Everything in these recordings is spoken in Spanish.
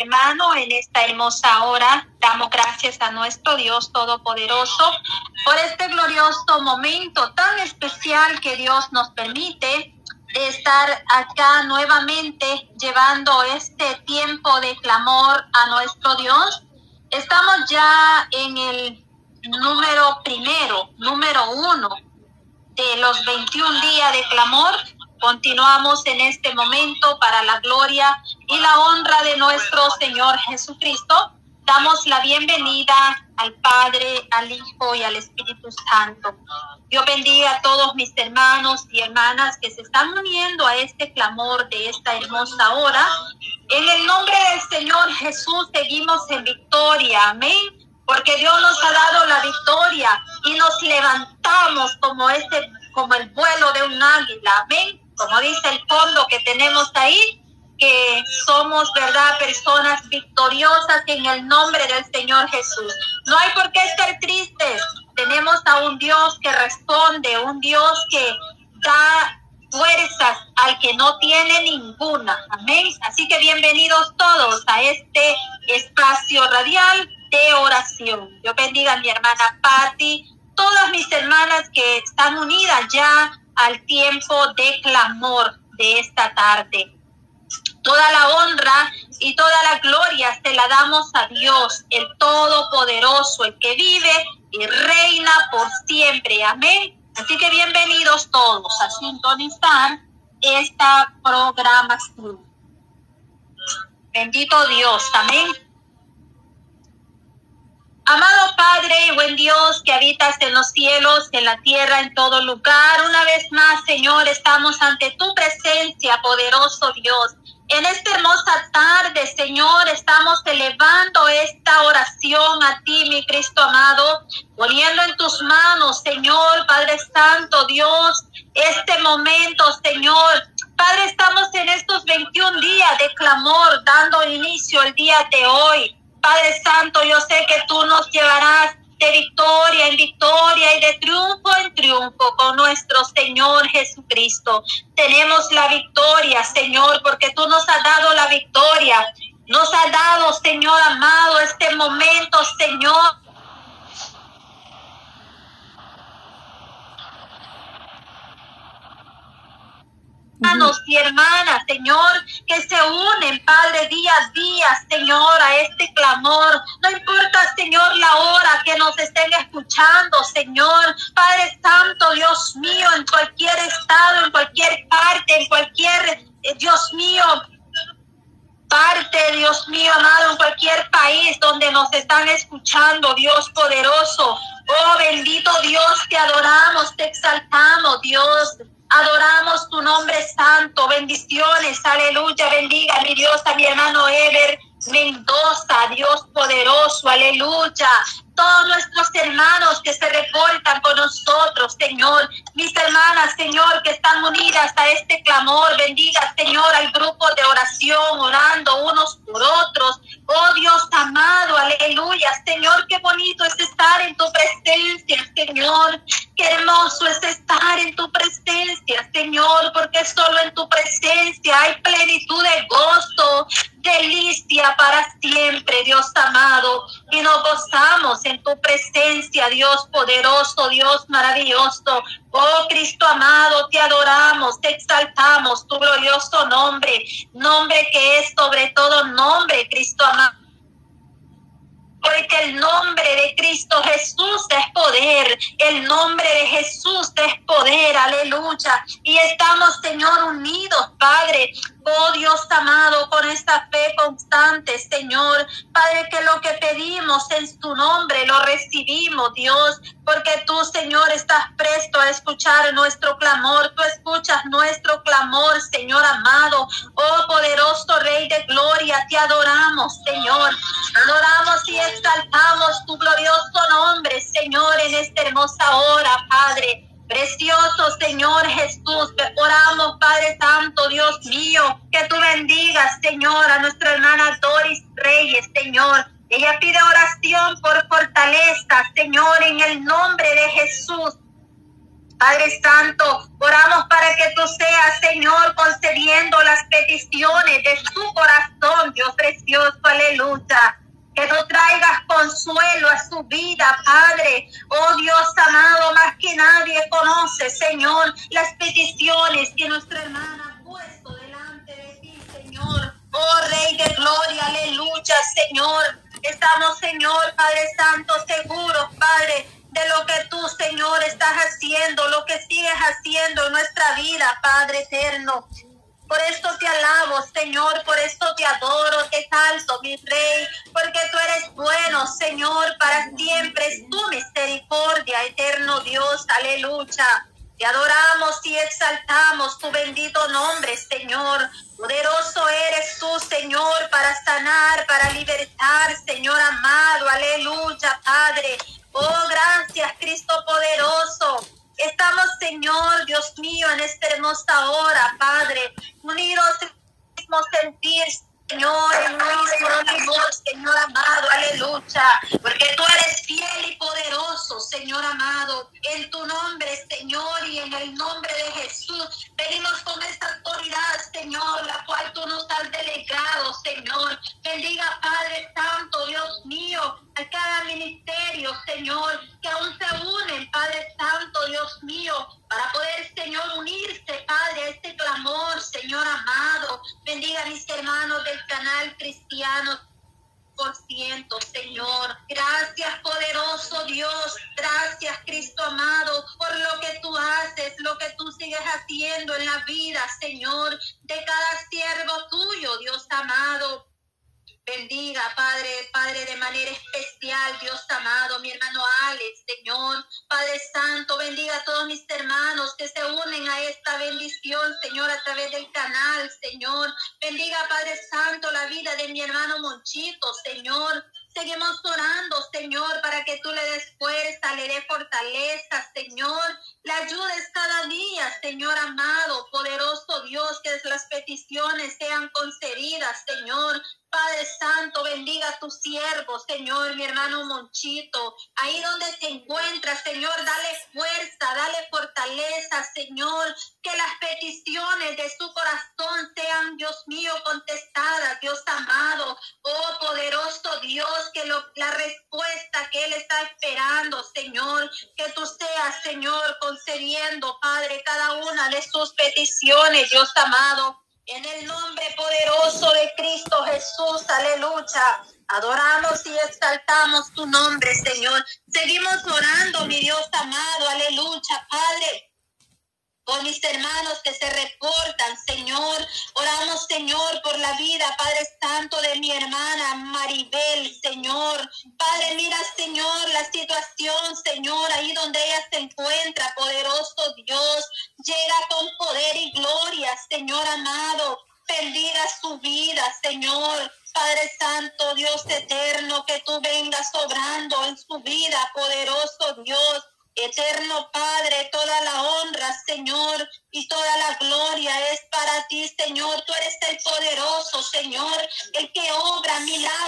hermano, en esta hermosa hora damos gracias a nuestro Dios Todopoderoso por este glorioso momento tan especial que Dios nos permite de estar acá nuevamente llevando este tiempo de clamor a nuestro Dios. Estamos ya en el número primero, número uno de los 21 días de clamor Continuamos en este momento para la gloria y la honra de nuestro Señor Jesucristo. Damos la bienvenida al Padre, al Hijo y al Espíritu Santo. Dios bendiga a todos mis hermanos y hermanas que se están uniendo a este clamor de esta hermosa hora. En el nombre del Señor Jesús seguimos en victoria. Amén. Porque Dios nos ha dado la victoria y nos levantamos como este como el vuelo de un águila. Amén como dice el fondo que tenemos ahí, que somos, ¿verdad?, personas victoriosas en el nombre del Señor Jesús. No hay por qué estar tristes. Tenemos a un Dios que responde, un Dios que da fuerzas al que no tiene ninguna. Amén. Así que bienvenidos todos a este espacio radial de oración. Yo bendiga a mi hermana Patti, todas mis hermanas que están unidas ya al tiempo de clamor de esta tarde. Toda la honra y toda la gloria se la damos a Dios, el Todopoderoso, el que vive y reina por siempre. Amén. Así que bienvenidos todos a sintonizar esta programación. Bendito Dios. Amén. Amado Padre y buen Dios que habitas en los cielos, en la tierra, en todo lugar, una vez más, Señor, estamos ante tu presencia, poderoso Dios. En esta hermosa tarde, Señor, estamos elevando esta oración a ti, mi Cristo amado, poniendo en tus manos, Señor, Padre Santo, Dios, este momento, Señor. Padre, estamos en estos 21 días de clamor, dando inicio el día de hoy. Padre Santo, yo sé que tú nos llevarás de victoria en victoria y de triunfo en triunfo con nuestro Señor Jesucristo. Tenemos la victoria, Señor, porque tú nos has dado la victoria. Nos has dado, Señor amado, este momento, Señor, hermanos y hermanas, Señor, que se unen, Padre, día a día, Señor, a este clamor. No importa, Señor, la hora que nos estén escuchando, Señor. Padre Santo, Dios mío, en cualquier estado, en cualquier parte, en cualquier, eh, Dios mío, parte, Dios mío, amado, en cualquier país donde nos están escuchando, Dios poderoso. Oh, bendito Dios, te adoramos, te exaltamos, Dios. Adoramos tu nombre santo. Bendiciones. Aleluya. Bendiga mi Dios a mi hermano Ever Mendoza. Dios poderoso. Aleluya todos nuestros hermanos que se reportan con nosotros, Señor. Mis hermanas, Señor, que están unidas a este clamor. Bendiga, Señor, al grupo de oración, orando unos por otros. Oh Dios amado, aleluya. Señor, qué bonito es estar en tu presencia, Señor. Qué hermoso es estar en tu presencia, Señor, porque solo en tu presencia hay plenitud de gozo, delicia para siempre, Dios amado. Y nos gozamos en tu presencia, Dios poderoso, Dios maravilloso. Oh Cristo amado, te adoramos, te exaltamos tu glorioso nombre, nombre que es sobre todo nombre, Cristo amado porque el nombre de Cristo Jesús es poder, el nombre de Jesús es poder, aleluya. Y estamos, Señor, unidos, Padre, Oh Dios amado, con esta fe constante, Señor. Padre, que lo que pedimos en tu nombre lo recibimos, Dios, porque tú, Señor, estás presto a escuchar nuestro clamor. Tú escuchas nuestro clamor, Señor amado. Oh poderoso Rey de Gloria, te adoramos, Señor. Adoramos y exaltamos tu glorioso nombre, Señor, en esta hermosa hora, Padre. Precioso Señor Jesús, oramos Padre Santo, Dios mío, que tú bendigas, Señor, a nuestra hermana Doris Reyes, Señor. Ella pide oración por fortaleza, Señor, en el nombre de Jesús. Padre Santo, oramos para que tú seas, Señor, concediendo las peticiones de su corazón, Dios precioso, aleluya. Que tú traigas consuelo a su vida, Padre. Oh Dios amado, más que nadie conoce, Señor, las peticiones que nuestra hermana ha puesto delante de ti, Señor. Oh Rey de Gloria, aleluya, Señor. Estamos, Señor, Padre Santo, seguros, Padre, de lo que tú, Señor, estás haciendo, lo que sigues haciendo en nuestra vida, Padre eterno. Por esto te alabo, Señor, por esto te adoro, te exalto, mi Rey, porque tú eres bueno, Señor, para siempre es tu misericordia, eterno Dios, aleluya. Te adoramos y exaltamos tu bendito nombre, Señor. Poderoso eres tú, Señor, para sanar, para libertar, Señor amado. Aleluya, Padre. Oh, gracias, Cristo poderoso. Estamos, Señor, Dios mío, en esta hermosa hora, Padre, unidos en el mismo sentir, Señor, en un mismo Señor amado, aleluya, porque tú eres fiel y poderoso, Señor amado, en tu nombre, Señor, y en el nombre de Jesús, venimos con esta autoridad, Señor, la cual tú nos has delegado, Señor, bendiga, Padre Santo, Dios mío, a cada ministerio, Señor, que aún se unen, Padre Santo, Dios mío, para poder, Señor, unirse, Padre, a este clamor, Señor amado. Bendiga a mis hermanos del canal cristiano por ciento, Señor. Gracias, poderoso Dios. Gracias, Cristo amado, por lo que tú haces, lo que tú sigues haciendo en la vida, Señor, de cada siervo tuyo, Dios amado. Bendiga, Padre, Padre, de manera Dios amado, mi hermano Alex, Señor, Padre Santo, bendiga a todos mis hermanos que se unen a esta bendición, Señor, a través del canal, Señor. Bendiga, Padre Santo, la vida de mi hermano Monchito, Señor. Seguimos orando, Señor, para que tú le des fuerza, le des fortaleza, Señor. Le ayudes cada día, Señor amado, poderoso Dios, que las peticiones sean concedidas, Señor. Padre Santo, bendiga a tu siervo, Señor, mi hermano Monchito. Ahí donde se encuentra, Señor, dale fuerza, dale fortaleza, Señor. Que las peticiones de su corazón sean, Dios mío, contestadas, Dios amado. Oh, poderoso Dios, que la respuesta que Él está esperando, Señor, que tú seas, Señor, concediendo, Padre, cada una de sus peticiones, Dios amado. En el nombre poderoso de Cristo Jesús, aleluya. Adoramos y exaltamos tu nombre, Señor. Seguimos orando, mi Dios amado, aleluya, Padre por mis hermanos que se reportan, Señor. Oramos, Señor, por la vida, Padre Santo, de mi hermana Maribel, Señor. Padre, mira, Señor, la situación, Señor, ahí donde ella se encuentra, poderoso Dios. Llega con poder y gloria, Señor amado. Bendiga su vida, Señor. Padre Santo, Dios eterno, que tú vengas obrando en su vida, poderoso Dios. Eterno Padre, toda la honra, Señor, y toda la gloria es para ti, Señor. Tú eres el poderoso, Señor, el que obra milagros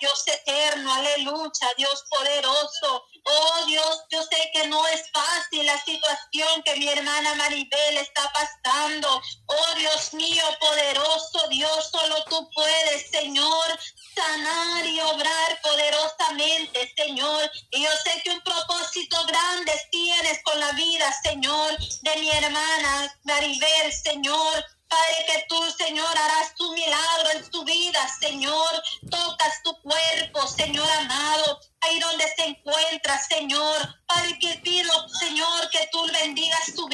Dios eterno, aleluya, Dios poderoso. Oh Dios, yo sé que no es fácil la situación que mi hermana Maribel está pasando. Oh Dios mío, poderoso Dios, solo tú puedes, Señor, sanar y obrar poderosamente, Señor. Y yo sé que un propósito grande tienes con la vida, Señor, de mi hermana Maribel, Señor. Padre, que tú, Señor, harás tu milagro en su vida, Señor. Tocas tu cuerpo, Señor amado, ahí donde se encuentra, Señor. Padre, que pido, Señor, que tú bendigas su vida,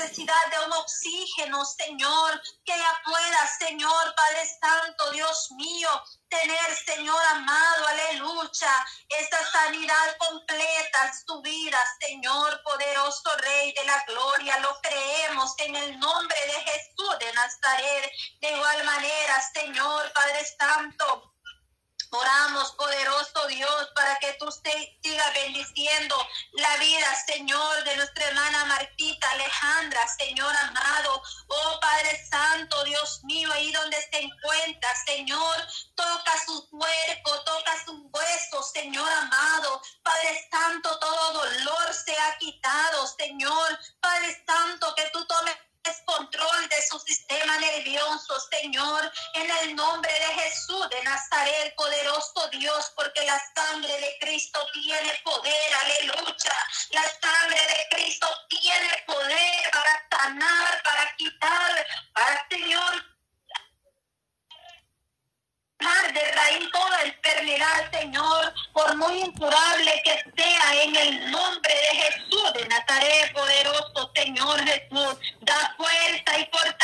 necesidad de un oxígeno, Señor. Que ella pueda, Señor, Padre Santo, Dios mío, tener, Señor amado, aleluya, esa sanidad completa en su vida, Señor, poderoso Rey de la gloria. Lo creemos en el nombre de Jesús de Nazaret. De igual manera, Señor, Padre Santo. Oramos, poderoso Dios, para que tú sigas bendiciendo la vida, Señor, de nuestra hermana Martita Alejandra, Señor amado. Oh Padre Santo, Dios mío, ahí donde se encuentra, Señor, toca su cuerpo,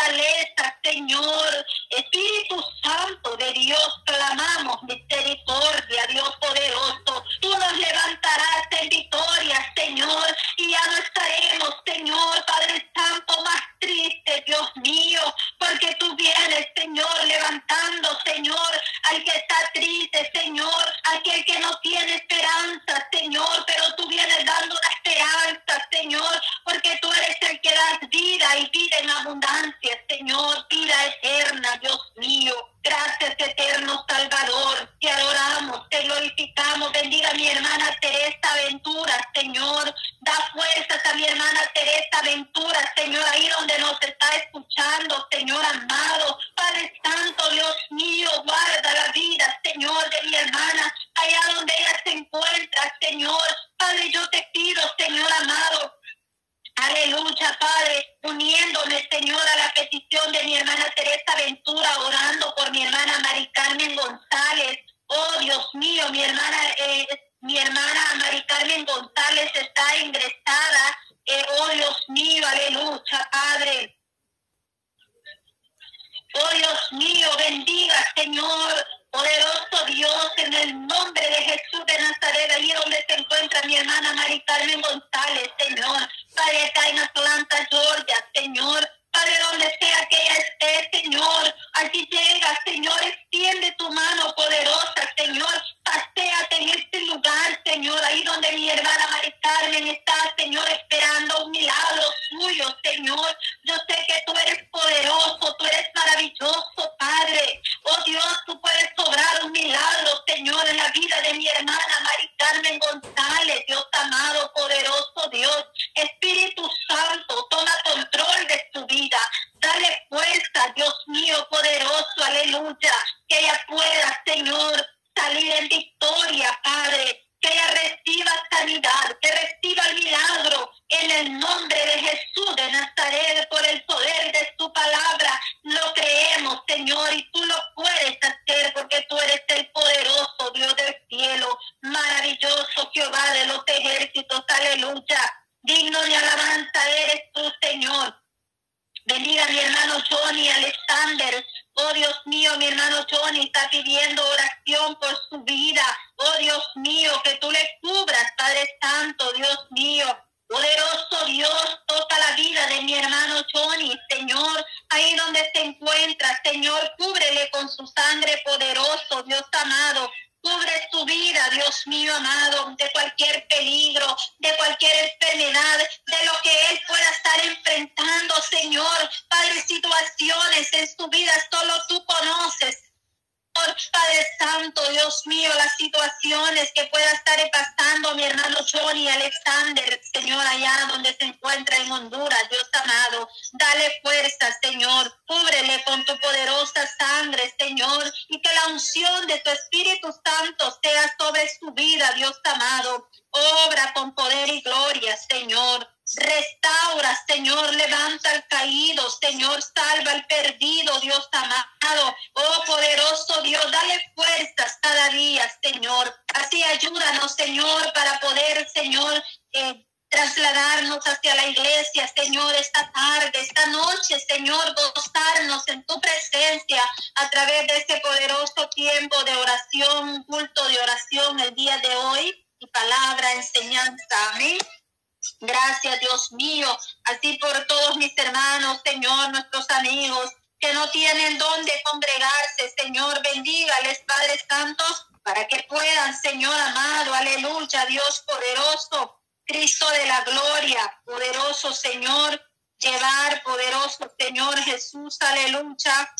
fortaleza, Señor, Espíritu Santo de Dios, Señor, Señor, poderoso Dios, en el nombre de Jesús de Nazaret, ahí donde se encuentra mi hermana Mari Carmen González, Señor. Padre, acá en Atlanta, Georgia, Señor. que tú le con tu poderosa sangre, Señor, y que la unción de tu Espíritu Santo sea sobre su vida, Dios amado. Obra con poder y gloria, Señor. Restaura, Señor, levanta al caído, Señor, salva al perdido, Dios amado. Oh poderoso Dios, dale fuerzas cada día, Señor. Así ayúdanos, Señor, para poder, Señor, eh, trasladarnos hacia la iglesia, Señor, esta tarde, esta noche, Señor, gozarnos en tu presencia a través de este poderoso tiempo de oración, culto de oración el día de hoy y palabra, enseñanza. Amén. Gracias, Dios mío, así por todos mis hermanos, Señor, nuestros amigos que no tienen dónde congregarse, Señor, bendígales, Padre Santo, para que puedan, Señor amado, aleluya, Dios poderoso, Cristo de la gloria, poderoso Señor, llevar, poderoso Señor Jesús, aleluya.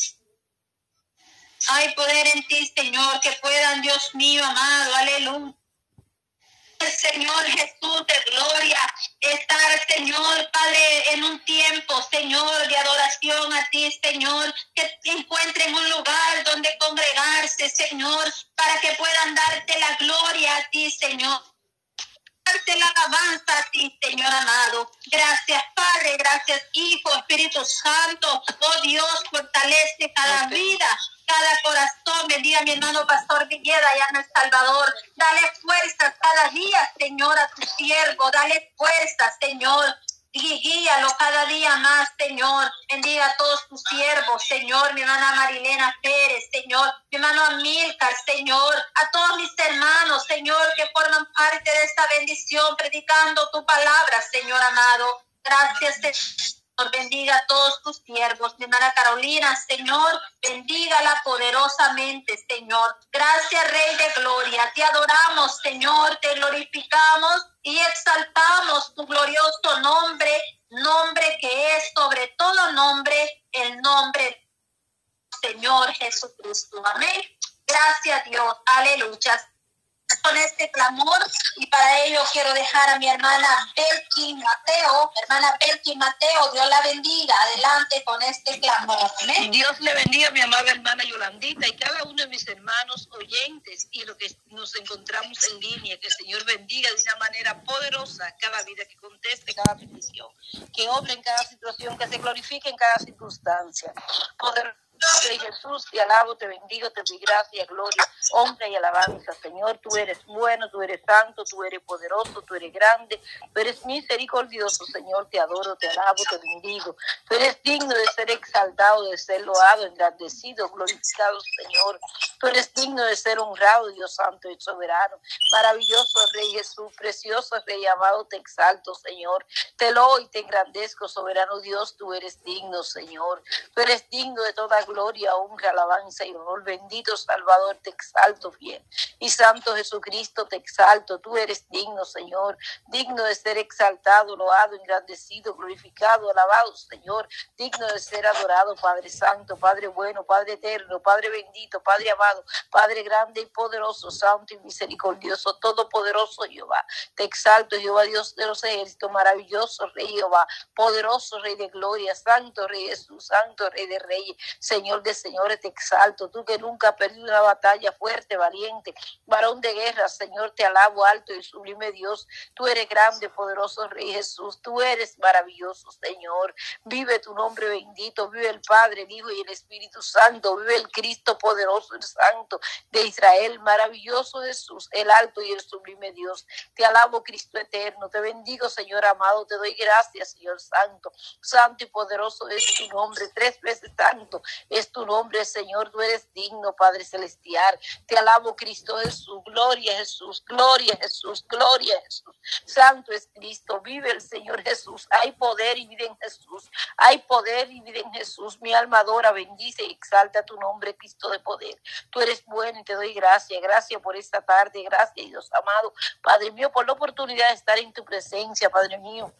Hay poder en ti, Señor, que puedan, Dios mío, amado, aleluya. Señor Jesús de gloria, estar, Señor, Padre, en un tiempo, Señor, de adoración a ti, Señor, que encuentren un lugar donde congregarse, Señor, para que puedan darte la gloria a ti, Señor darte la alabanza a ti, Señor amado. Gracias, Padre, gracias, Hijo, Espíritu Santo. Oh Dios, fortalece cada vida, cada corazón. Bendiga a mi hermano Pastor Villeda allá en El Salvador. Dale fuerza cada día, Señor, a tu siervo. Dale fuerza, Señor. Y guíalo cada día más, Señor. Bendiga a todos tus siervos, Señor. Mi hermana Marilena Pérez, Señor. Mi hermano Amílcar, Señor. A todos mis hermanos, Señor, que forman parte de esta bendición, predicando tu palabra, Señor amado. Gracias, Señor bendiga a todos tus siervos. Mi hermana Carolina, Señor, bendígala poderosamente, Señor. Gracias, Rey de Gloria. Te adoramos, Señor, te glorificamos y exaltamos tu glorioso nombre, nombre que es sobre todo nombre, el nombre Señor Jesucristo. Amén. Gracias, Dios. Aleluya con este clamor y para ello quiero dejar a mi hermana Belkin Mateo. Hermana Belkin Mateo, Dios la bendiga. Adelante con este clamor. Dios le bendiga mi amada hermana Yolandita y cada uno de mis hermanos oyentes y lo que nos encontramos en línea. Que el Señor bendiga de una manera poderosa cada vida que conteste cada petición, que obre en cada situación, que se glorifique en cada circunstancia. Poder Rey Jesús, te alabo, te bendigo, te doy gracia, gloria, honra y alabanza. Señor, tú eres bueno, tú eres santo, tú eres poderoso, tú eres grande, tú eres misericordioso, Señor. Te adoro, te alabo, te bendigo. Tú eres digno de ser exaltado, de ser loado, engrandecido, glorificado, Señor. Tú eres digno de ser honrado, Dios santo y soberano. Maravilloso Rey Jesús, precioso Rey amado, te exalto, Señor. Te lo y te engrandezco, soberano Dios, tú eres digno, Señor. Tú eres digno de toda gloria, honra, alabanza y honor. Bendito Salvador, te exalto bien. Y Santo Jesucristo, te exalto. Tú eres digno, Señor, digno de ser exaltado, loado, engrandecido, glorificado, alabado, Señor, digno de ser adorado, Padre Santo, Padre bueno, Padre eterno, Padre bendito, Padre amado, Padre grande y poderoso, santo y misericordioso, todopoderoso Jehová. Te exalto, Jehová, Dios de los ejércitos, maravilloso Rey Jehová, poderoso Rey de gloria, santo Rey Jesús, santo Rey de reyes. Señor de señores, te exalto. Tú que nunca has perdido una batalla fuerte, valiente, varón de guerra, Señor, te alabo alto y sublime Dios. Tú eres grande, poderoso Rey Jesús. Tú eres maravilloso, Señor. Vive tu nombre bendito. Vive el Padre, el Hijo y el Espíritu Santo. Vive el Cristo poderoso, el Santo de Israel. Maravilloso Jesús, el alto y el sublime Dios. Te alabo, Cristo eterno. Te bendigo, Señor amado. Te doy gracias, Señor Santo. Santo y poderoso es tu nombre. Tres veces santo es tu nombre, Señor. Tú eres digno, Padre Celestial. Te alabo, Cristo Jesús. Gloria Jesús, gloria Jesús, gloria Jesús. Santo es Cristo. Vive el Señor Jesús. Hay poder y vida en Jesús. Hay poder y vida en Jesús. Mi alma adora, bendice y exalta tu nombre, Cristo de poder. Tú eres bueno y te doy gracias. Gracias por esta tarde. Gracias, Dios amado. Padre mío, por la oportunidad de estar en tu presencia, Padre mío.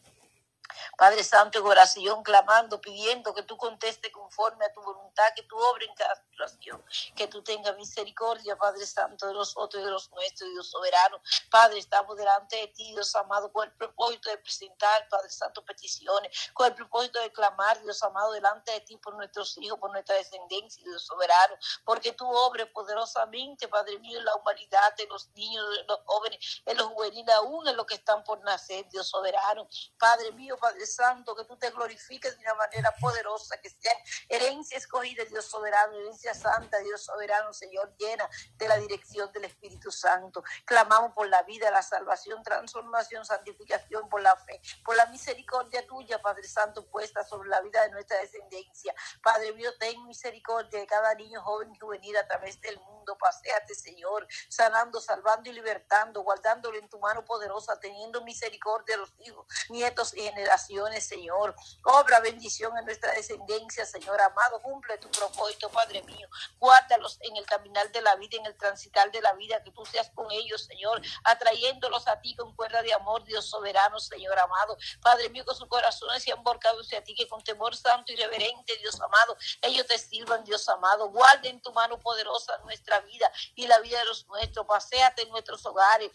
Padre Santo, en oración, clamando, pidiendo que tú conteste conforme a tu voluntad, que tú obres en cada situación, que tú tengas misericordia, Padre Santo, de nosotros y de los nuestros, Dios soberano. Padre, estamos delante de ti, Dios amado, con el propósito de presentar, Padre Santo, peticiones, con el propósito de clamar, Dios amado, delante de ti por nuestros hijos, por nuestra descendencia, Dios soberano, porque tú obres poderosamente, Padre mío, en la humanidad, de los niños, de los jóvenes, en los juveniles, aún en los que están por nacer, Dios soberano. Padre mío, Padre Santo, que tú te glorifiques de una manera poderosa, que sea herencia escogida, Dios soberano, herencia santa, Dios soberano, Señor, llena de la dirección del Espíritu Santo. Clamamos por la vida, la salvación, transformación, santificación, por la fe, por la misericordia tuya, Padre Santo, puesta sobre la vida de nuestra descendencia. Padre mío, ten misericordia de cada niño, joven y juvenil a través del mundo. Paseate, Señor, sanando, salvando y libertando, guardándolo en tu mano poderosa, teniendo misericordia de los hijos, nietos y generaciones Señor. Obra bendición en nuestra descendencia, Señor amado. Cumple tu propósito, Padre mío. Guárdalos en el caminar de la vida, en el transitar de la vida, que tú seas con ellos, Señor, atrayéndolos a ti con cuerda de amor, Dios soberano, Señor amado. Padre mío, con sus corazones se han volcado hacia ti, que con temor santo y reverente, Dios amado, ellos te sirvan, Dios amado. Guarden tu mano poderosa nuestra vida y la vida de los nuestros. Paseate en nuestros hogares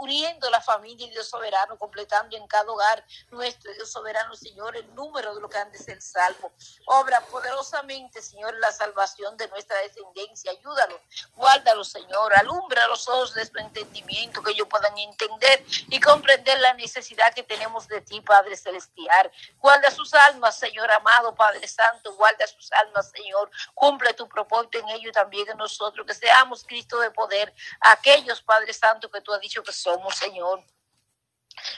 uniendo la familia y Dios soberano, completando en cada hogar nuestro Dios soberano, Señor, el número de lo que han de ser salvo. Obra poderosamente, Señor, la salvación de nuestra descendencia. Ayúdalo, guárdalo, Señor. Alumbra los ojos de su entendimiento, que ellos puedan entender y comprender la necesidad que tenemos de ti, Padre Celestial. Guarda sus almas, Señor amado, Padre Santo. Guarda sus almas, Señor. Cumple tu propósito en ellos también en nosotros, que seamos Cristo de poder. Aquellos, Padre Santo, que tú has dicho somos, Señor.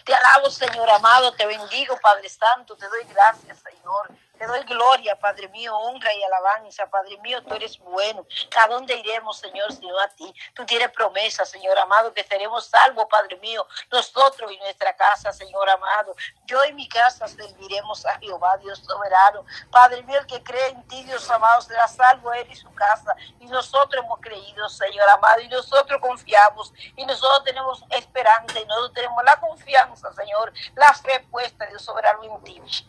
Te alabo, Señor amado, te bendigo, Padre Santo, te doy gracias, Señor. Te doy gloria, Padre mío, honra y alabanza. Padre mío, tú eres bueno. ¿A dónde iremos, Señor, sino a ti? Tú tienes promesa, Señor amado, que seremos salvos, Padre mío, nosotros y nuestra casa, Señor amado. Yo y mi casa serviremos a Jehová, Dios soberano. Padre mío, el que cree en ti, Dios amado, será salvo él y su casa. Y nosotros hemos creído, Señor amado, y nosotros confiamos, y nosotros tenemos esperanza, y nosotros tenemos la confianza, Señor, la fe puesta, Dios soberano, en ti.